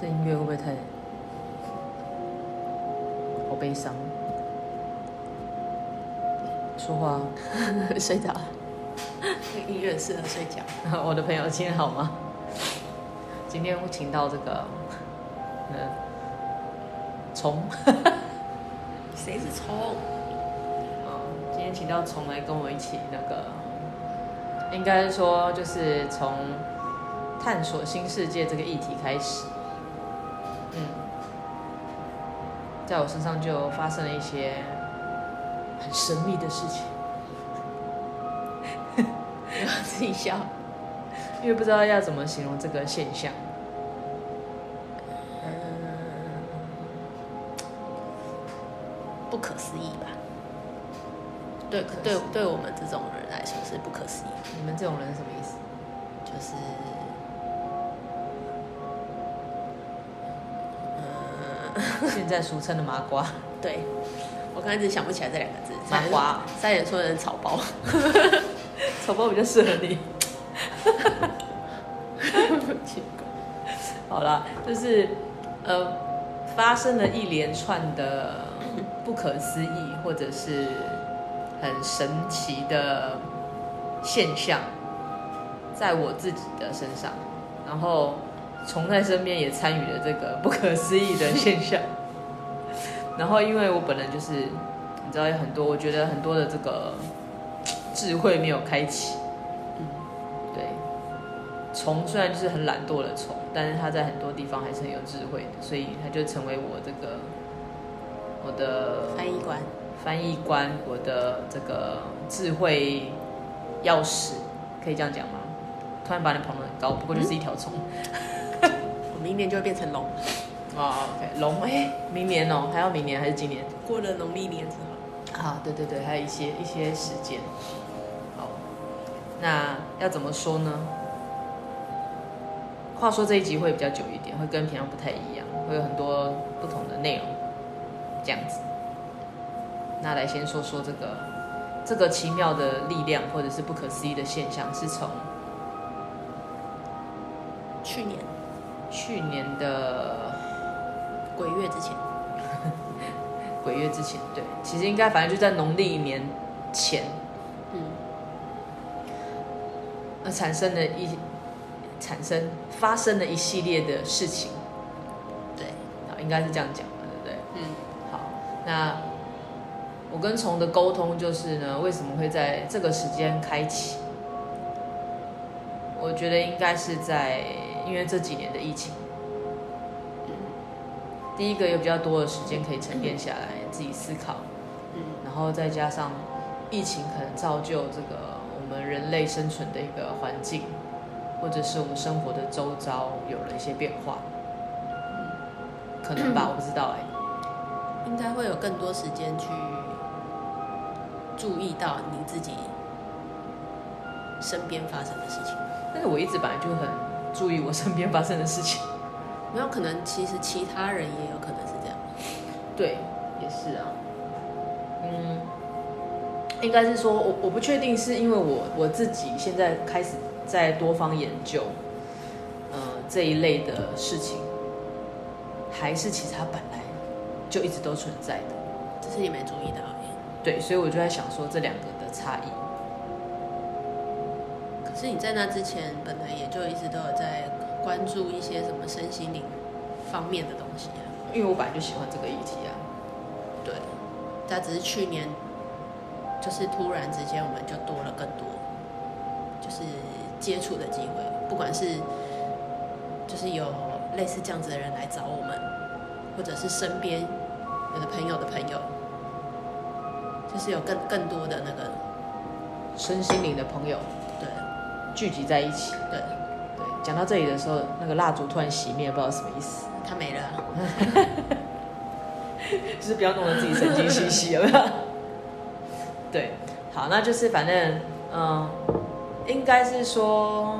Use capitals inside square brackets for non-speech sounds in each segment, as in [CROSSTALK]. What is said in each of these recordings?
这音乐会不会太好悲伤？说话 [LAUGHS] 睡着了。这音乐适合睡觉。[LAUGHS] 我的朋友今天好吗？今天我请到这个，嗯，虫。谁是虫？嗯，今天请到虫来跟我一起那个，应该说就是从探索新世界这个议题开始。嗯，在我身上就发生了一些很神秘的事情。[LAUGHS] 我自己笑，[LAUGHS] 因为不知道要怎么形容这个现象。嗯，不可思议吧？对，对，对我们这种人来说是不可思议。你们这种人是什么意思？就是，[LAUGHS] 现在俗称的麻瓜。对，我刚才一直想不起来这两个字。麻瓜，三眼说人草包。[LAUGHS] 草包比较适合你。奇 [LAUGHS] 怪好了，就是呃，发生了一连串的不可思议或者是很神奇的现象，在我自己的身上，然后虫在身边也参与了这个不可思议的现象。[LAUGHS] 然后因为我本人就是你知道有很多，我觉得很多的这个。智慧没有开启，嗯，对。虫虽然就是很懒惰的虫，但是它在很多地方还是很有智慧的，所以它就成为我这个我的翻译官，翻译官，我的这个智慧钥匙，可以这样讲吗？突然把你捧得很高，不过就是一条虫。嗯、[LAUGHS] 我明年就会变成龙。[LAUGHS] 哦，OK，龙，哎，明年哦，还要明年还是今年？过了农历年之后。啊，对对对，还有一些一些时间。好那要怎么说呢？话说这一集会比较久一点，会跟平常不太一样，会有很多不同的内容，这样子。那来先说说这个这个奇妙的力量，或者是不可思议的现象，是从去年去年的鬼月之前，[LAUGHS] 鬼月之前，对，其实应该反正就在农历年前。嗯产生了一产生发生了一系列的事情，对，应该是这样讲嘛，对不对？嗯，好，那我跟虫的沟通就是呢，为什么会在这个时间开启？我觉得应该是在因为这几年的疫情，第一个有比较多的时间可以沉淀下来，自己思考，然后再加上疫情可能造就这个。我们人类生存的一个环境，或者是我们生活的周遭有了一些变化，可能吧，我不知道哎。应该会有更多时间去注意到你自己身边发生的事情。但是我一直本来就很注意我身边发生的事情。没有可能，其实其他人也有可能是这样。对，也是啊。嗯。应该是说，我我不确定，是因为我我自己现在开始在多方研究，呃，这一类的事情，还是其实它本来就一直都存在的，只是你没注意到而已。对，所以我就在想说这两个的差异。可是你在那之前，本来也就一直都有在关注一些什么身心灵方面的东西啊。因为我本来就喜欢这个议题啊。对，但只是去年。就是突然之间，我们就多了更多，就是接触的机会。不管是就是有类似这样子的人来找我们，或者是身边有的朋友的朋友，就是有更更多的那个身心灵的朋友，对，聚集在一起。对对，讲到这里的时候，那个蜡烛突然熄灭，不知道什么意思。它没了，[LAUGHS] 就是不要弄得自己神经兮兮，有没有？[LAUGHS] 对，好，那就是反正，嗯，应该是说，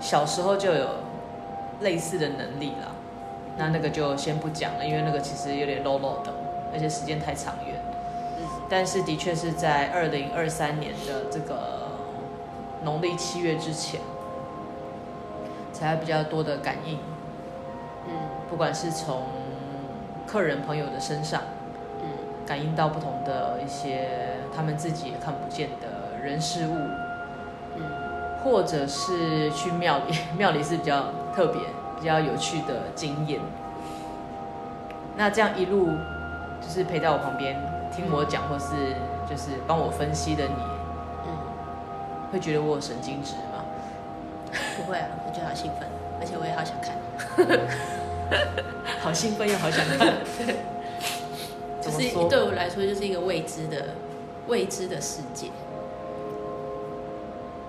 小时候就有类似的能力了。那那个就先不讲了，因为那个其实有点 low low 的，而且时间太长远。嗯，但是的确是在二零二三年的这个农历七月之前，才会比较多的感应。嗯，不管是从客人朋友的身上，嗯，感应到不同的一些他们自己也看不见的人事物，嗯，或者是去庙里，[LAUGHS] 庙里是比较特别、比较有趣的经验。那这样一路就是陪在我旁边听我讲，或是就是帮我分析的你，嗯，会觉得我有神经质吗？不会啊，我觉得好兴奋，而且我也好想看，[LAUGHS] 好兴奋又好想看，[LAUGHS] 就是对我来说就是一个未知的未知的世界。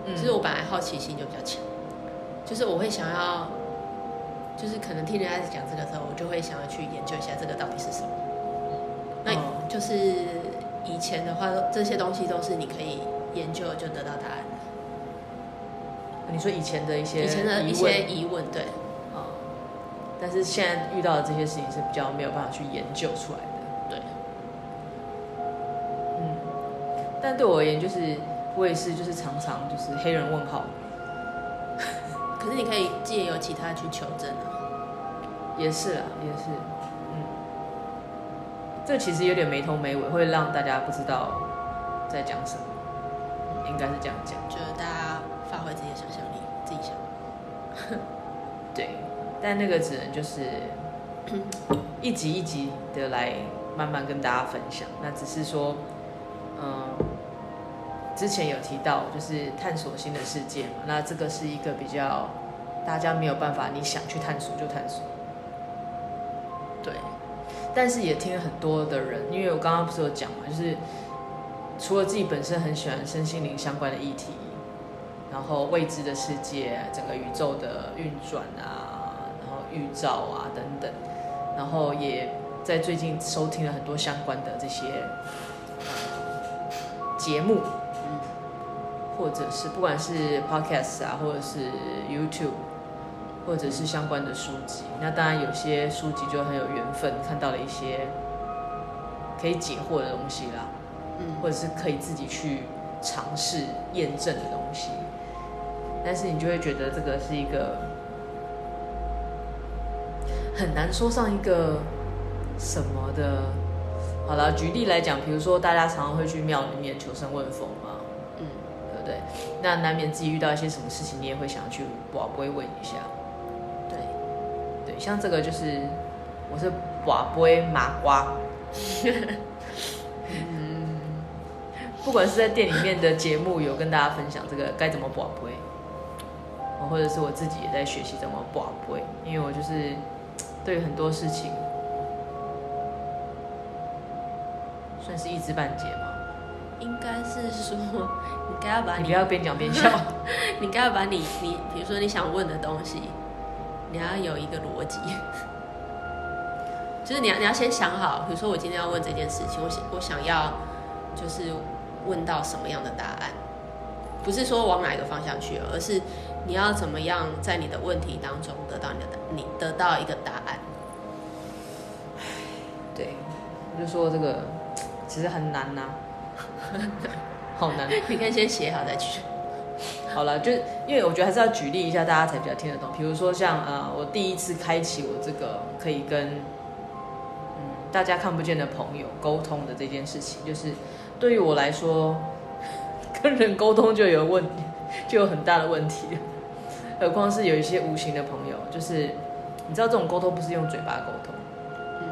嗯，其实我本来好奇心就比较强，就是我会想要，就是可能听人家讲这个时候，我就会想要去研究一下这个到底是什么。那就是以前的话，这些东西都是你可以研究就得到答案的。你说以前的一些以前的一些疑问，对，啊、嗯，但是现在遇到的这些事情是比较没有办法去研究出来的，对，嗯，但对我而言，就是我也是，就是常常就是黑人问号，可是你可以借由其他去求证啊，也是啊，也是，嗯，这其实有点没头没尾，会让大家不知道在讲什么，应该是这样讲，就是大家。发挥自己的想象力，自己想。[LAUGHS] 对，但那个只能就是 [CLEARS THROAT] 一集一集的来慢慢跟大家分享。那只是说，嗯，之前有提到就是探索新的世界嘛。那这个是一个比较大家没有办法，你想去探索就探索。对，但是也听了很多的人，因为我刚刚不是有讲嘛，就是除了自己本身很喜欢身心灵相关的议题。然后未知的世界，整个宇宙的运转啊，然后预兆啊等等，然后也在最近收听了很多相关的这些节目，嗯，或者是不管是 Podcast 啊，或者是 YouTube，或者是相关的书籍。那当然有些书籍就很有缘分，看到了一些可以解惑的东西啦，嗯，或者是可以自己去尝试验证的东西。但是你就会觉得这个是一个很难说上一个什么的。好了，举例来讲，比如说大家常常会去庙里面求神问佛嘛，嗯，对不对？那难免自己遇到一些什么事情，你也会想要去跋杯问一下。像这个就是我是跋杯麻瓜，[LAUGHS] 嗯，不管是在店里面的节目有跟大家分享这个该怎么跋杯。或者是我自己也在学习怎么跋杯，因为我就是对很多事情算是一知半解嘛。应该是说，你该要把你，你不要边讲边笑，[LAUGHS] 你该要把你你比如说你想问的东西，你要有一个逻辑，就是你要你要先想好，比如说我今天要问这件事情，我想我想要就是问到什么样的答案，不是说往哪一个方向去，而是。你要怎么样在你的问题当中得到你的你得到一个答案？对，我就说这个其实很难呐、啊，[LAUGHS] 好难。你可以先写好再去。好了，就因为我觉得还是要举例一下，大家才比较听得懂。比如说像呃，我第一次开启我这个可以跟嗯大家看不见的朋友沟通的这件事情，就是对于我来说，跟人沟通就有问题，就有很大的问题。何况是有一些无形的朋友，就是你知道这种沟通不是用嘴巴沟通，嗯，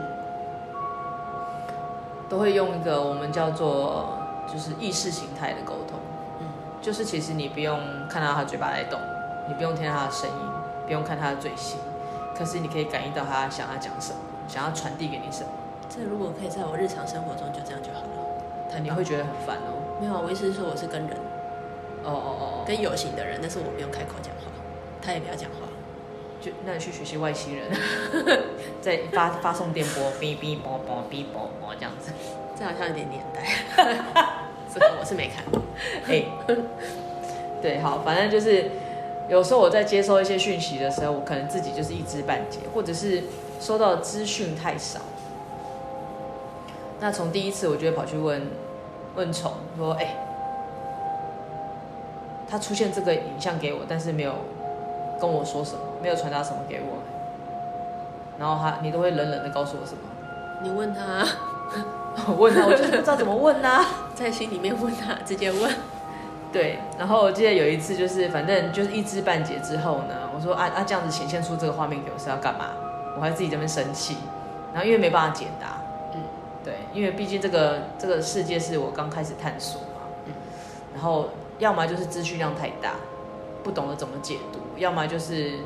都会用一个我们叫做就是意识形态的沟通，嗯，就是其实你不用看到他嘴巴在动，你不用听到他的声音，不用看他的嘴型，可是你可以感应到他想要讲什么，想要传递给你什么。这如果可以在我日常生活中就这样就好了，他你会觉得很烦哦。没有，我意思是说我是跟人，哦哦哦，跟有形的人，但是我不用开口讲话。他也不要讲话，就那你去学习外星人，[LAUGHS] 在发发送电波，哔哔啵啵哔啵啵这样子，这好像有点年代，[LAUGHS] 这个我是没看过。哎，[LAUGHS] 对，好，反正就是有时候我在接收一些讯息的时候，我可能自己就是一知半解，或者是收到的资讯太少。那从第一次，我就会跑去问问虫，说：“哎，他出现这个影像给我，但是没有。”跟我说什么，没有传达什么给我，然后他你都会冷冷的告诉我什么？你问他，我 [LAUGHS] 问他，我就是不知道怎么问啊，[LAUGHS] 在心里面问他，直接问。[LAUGHS] 对，然后我记得有一次就是反正就是一知半解之后呢，我说啊啊这样子显现出这个画面给我是要干嘛？我还自己在那边生气，然后因为没办法解答，嗯，对，因为毕竟这个这个世界是我刚开始探索嘛，嗯，然后要么就是资讯量太大，不懂得怎么解读，要么就是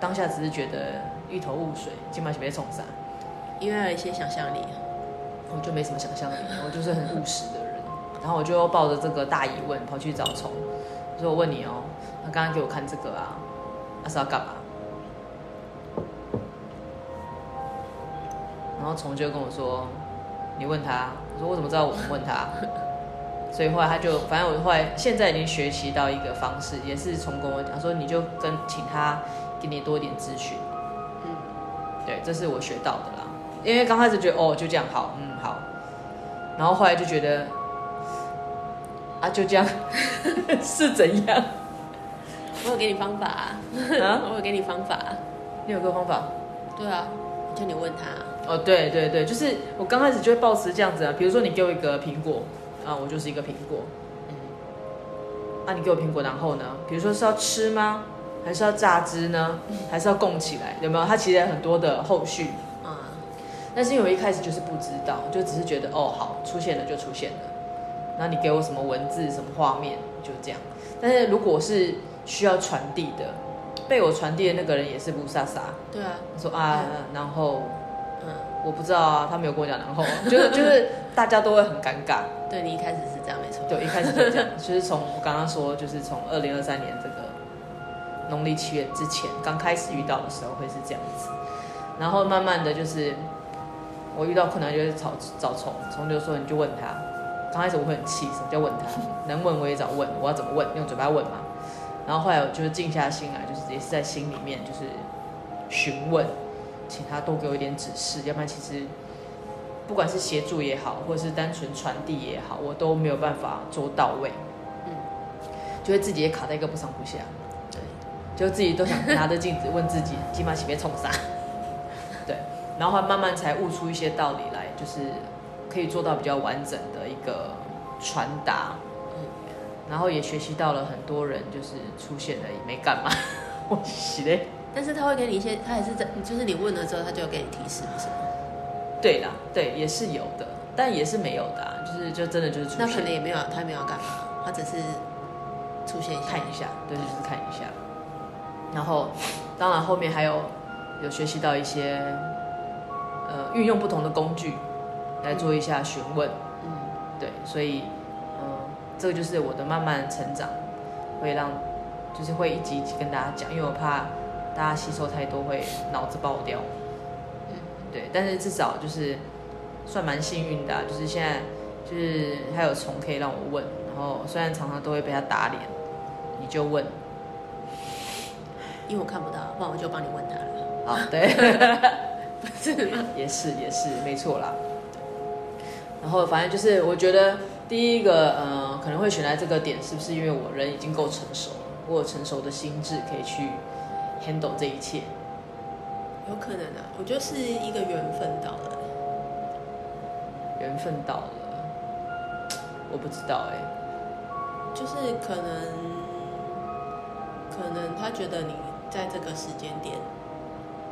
当下只是觉得一头雾水，今晚是被冲散，因为有一些想象力，我就没什么想象力，我就是很务实的人，然后我就抱着这个大疑问跑去找虫，我说我问你哦，他刚刚给我看这个啊，他是要干嘛？然后虫就跟我说：“你问他。”我说：“我怎么知道我问他？”所以后来他就，反正我后来现在已经学习到一个方式，也是虫跟我讲说：“你就跟请他给你多一点咨询。”嗯，对，这是我学到的啦。因为刚开始觉得哦，就这样好，嗯好。然后后来就觉得啊，就这样 [LAUGHS] 是怎样？我有给你方法啊！啊 [LAUGHS] 我有给你方法。你有个方法？对啊，就你问他。哦，对对对，就是我刚开始就会抱持这样子啊。比如说你给我一个苹果，啊，我就是一个苹果。嗯。啊，你给我苹果，然后呢？比如说是要吃吗？还是要榨汁呢？还是要供起来？有没有？它其实有很多的后续。但是因为我一开始就是不知道，就只是觉得哦，好，出现了就出现了。那你给我什么文字、什么画面，就这样。但是如果是需要传递的，被我传递的那个人也是雾煞煞。对啊。说啊，嗯、然后。嗯，我不知道啊，他没有跟我讲，然后就是 [LAUGHS] 就是大家都会很尴尬。对，你一开始是这样没错。对，一开始就这样，就是从我刚刚说，就是从二零二三年这个农历七月之前刚开始遇到的时候会是这样子，然后慢慢的就是我遇到困难就是找找虫，虫就说你就问他，刚开始我会很气，什么叫问他？[LAUGHS] 能问我也找问，我要怎么问？用嘴巴问嘛。然后后来我就是静下心来，就是也是在心里面就是询问。请他多给我一点指示，要不然其实不管是协助也好，或者是单纯传递也好，我都没有办法做到位。嗯，就会自己也卡在一个不上不下。对，就自己都想拿着镜子问自己，起码前面冲啥？对，然后慢慢才悟出一些道理来，就是可以做到比较完整的一个传达。嗯，然后也学习到了很多人就是出现了也没干嘛，[LAUGHS] 我洗嘞。但是他会给你一些，他也是在，就是你问了之后，他就给你提示，是吗？对啦，对，也是有的，但也是没有的、啊，就是就真的就是出现。那可能也没有，他没有要干嘛，他只是出现一下，看一下，对，就是看一下。然后，当然后面还有有学习到一些，呃，运用不同的工具来做一下询问，嗯，对，所以，嗯、呃，这个就是我的慢慢成长，会让。就是会一集一集跟大家讲，因为我怕大家吸收太多会脑子爆掉。嗯，对，但是至少就是算蛮幸运的啊，就是现在就是还有虫可以让我问，然后虽然常常都会被他打脸，你就问，因为我看不到，不然我就帮你问他了。好，对，不 [LAUGHS] [LAUGHS] 是吗？也是也是没错啦。然后反正就是我觉得第一个呃可能会选在这个点，是不是因为我人已经够成熟？我有成熟的心智可以去 handle 这一切，有可能啊，我觉得是一个缘分到了，缘分到了，我不知道哎、欸，就是可能，可能他觉得你在这个时间点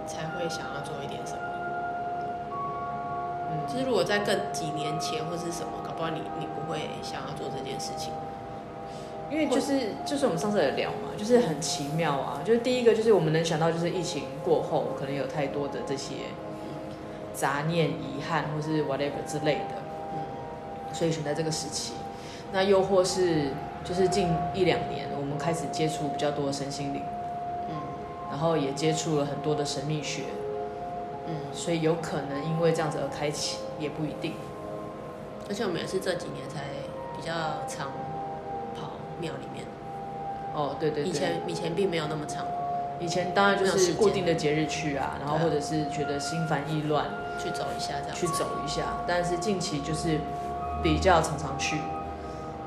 才会想要做一点什么，嗯，就是如果在更几年前或是什么，搞不好你你不会想要做这件事情。因为就是就是我们上次也聊嘛，就是很奇妙啊。就是第一个就是我们能想到，就是疫情过后可能有太多的这些杂念、遗憾，或是 whatever 之类的，嗯，所以选在这个时期。那又或是就是近一两年，我们开始接触比较多的身心灵，后也接触了很多的神秘学，嗯，所以有可能因为这样子而开启，也不一定。而且我们也是这几年才比较常跑。庙里面，哦，对对对，以前以前并没有那么长，以前当然就是固定的节日去啊，然后或者是觉得心烦意乱去走一下这样，去走一下，但是近期就是比较常常去，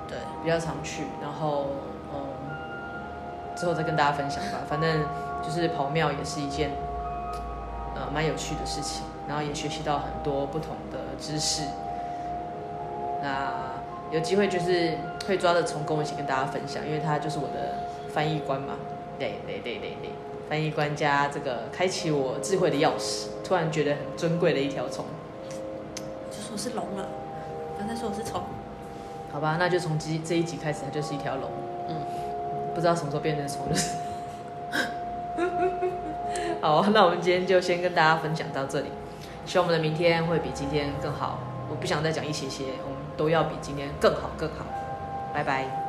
对，比较常去，然后嗯，之后再跟大家分享吧。反正就是跑庙也是一件呃蛮有趣的事情，然后也学习到很多不同的知识。那有机会就是会抓着虫跟我一起跟大家分享，因为他就是我的翻译官嘛。对对对对对，翻译官加这个开启我智慧的钥匙，突然觉得很尊贵的一条虫。就说是龙了，刚才说我是虫。好吧，那就从这这一集开始，它就是一条龙。嗯，不知道什么时候变成虫，就是。好，[LAUGHS] 那我们今天就先跟大家分享到这里。希望我们的明天会比今天更好。我不想再讲一些些，我们都要比今天更好更好。拜拜。